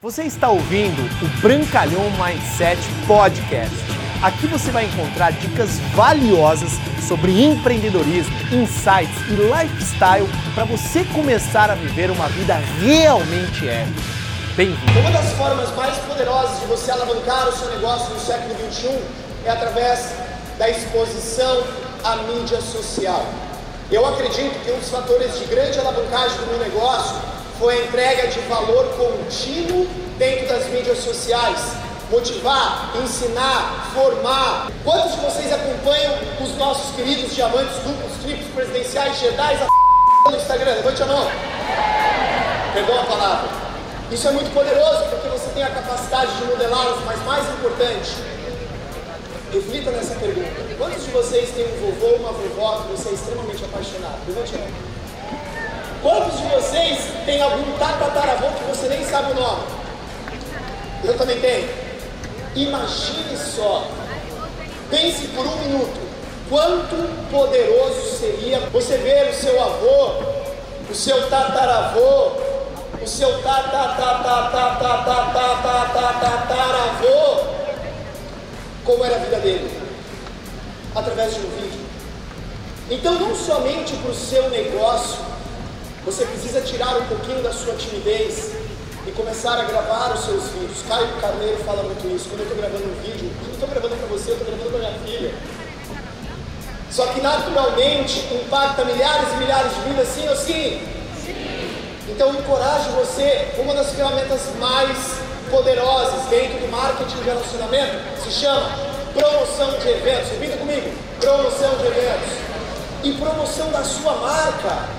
Você está ouvindo o Brancalhão Mindset Podcast. Aqui você vai encontrar dicas valiosas sobre empreendedorismo, insights e lifestyle para você começar a viver uma vida realmente épica. Bem-vindo! Uma das formas mais poderosas de você alavancar o seu negócio no século XXI é através da exposição à mídia social. Eu acredito que um dos fatores de grande alavancagem do meu negócio foi a entrega de valor contínuo dentro das mídias sociais. Motivar, ensinar, formar. Quantos de vocês acompanham os nossos queridos diamantes duplos, triplos, presidenciais, Jedi a no Instagram? Levante a mão. Perdão a palavra. Isso é muito poderoso porque você tem a capacidade de modelá-los, mas mais importante, reflita nessa pergunta. Quantos de vocês têm um vovô ou uma vovó que você é extremamente apaixonado? Levante a mão. Quantos de vocês têm algum tataravô que você nem sabe o nome? Eu também tenho. Imagine só, pense por um minuto, quanto poderoso seria você ver o seu avô, o seu tataravô, o seu tataravô, como era a vida dele, através de um vídeo. Então, não somente para o seu negócio, você precisa tirar um pouquinho da sua timidez e começar a gravar os seus vídeos. Caio Carneiro fala muito isso. Quando eu estou gravando um vídeo, eu não estou gravando para você, eu estou gravando para minha filha. Só que naturalmente impacta milhares e milhares de vidas, sim ou sim? Sim. Então encorajo você, uma das ferramentas mais poderosas dentro do marketing de relacionamento se chama promoção de eventos. Repita comigo: promoção de eventos. E promoção da sua marca.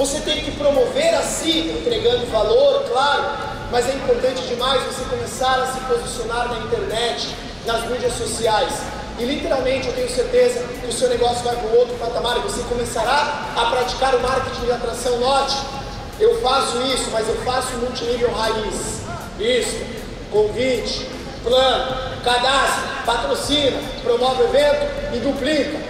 Você tem que promover a si, entregando valor, claro, mas é importante demais você começar a se posicionar na internet, nas mídias sociais. E literalmente eu tenho certeza que o seu negócio vai para um outro patamar e você começará a praticar o marketing de atração. Note, eu faço isso, mas eu faço multinível raiz. Isso, convite, plano, cadastro, patrocina, promove o evento e duplica.